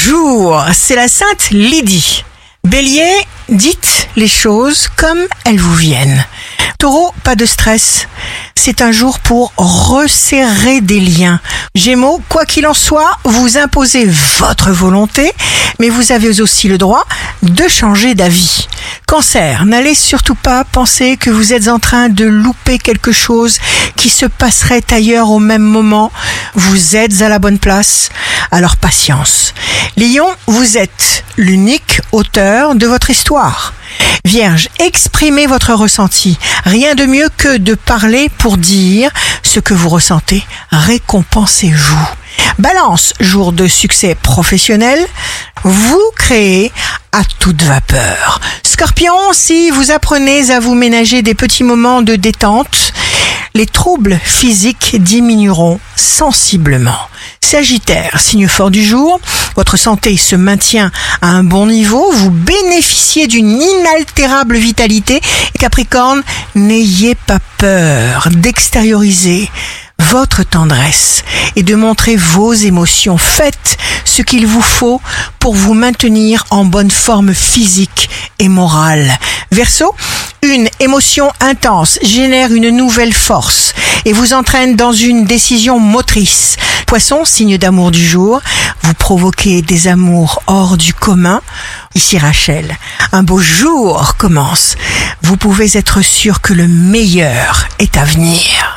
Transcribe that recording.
Bonjour, c'est la Sainte Lydie. Bélier, dites les choses comme elles vous viennent. Taureau, pas de stress. C'est un jour pour resserrer des liens. Gémeaux, quoi qu'il en soit, vous imposez votre volonté, mais vous avez aussi le droit de changer d'avis. Cancer, n'allez surtout pas penser que vous êtes en train de louper quelque chose qui se passerait ailleurs au même moment. Vous êtes à la bonne place, alors patience. Lion, vous êtes l'unique auteur de votre histoire. Vierge, exprimez votre ressenti. Rien de mieux que de parler pour dire ce que vous ressentez. Récompensez-vous. Balance, jour de succès professionnel, vous créez à toute vapeur. Scorpion, si vous apprenez à vous ménager des petits moments de détente, les troubles physiques diminueront sensiblement. Sagittaire, signe fort du jour, votre santé se maintient à un bon niveau, vous bénéficiez d'une inaltérable vitalité. Capricorne, n'ayez pas peur d'extérioriser votre tendresse et de montrer vos émotions. Faites ce qu'il vous faut pour vous maintenir en bonne forme physique et morale. Verseau, une émotion intense génère une nouvelle force et vous entraîne dans une décision motrice. Poisson, signe d'amour du jour, vous provoquez des amours hors du commun. Ici Rachel, un beau jour commence. Vous pouvez être sûr que le meilleur est à venir.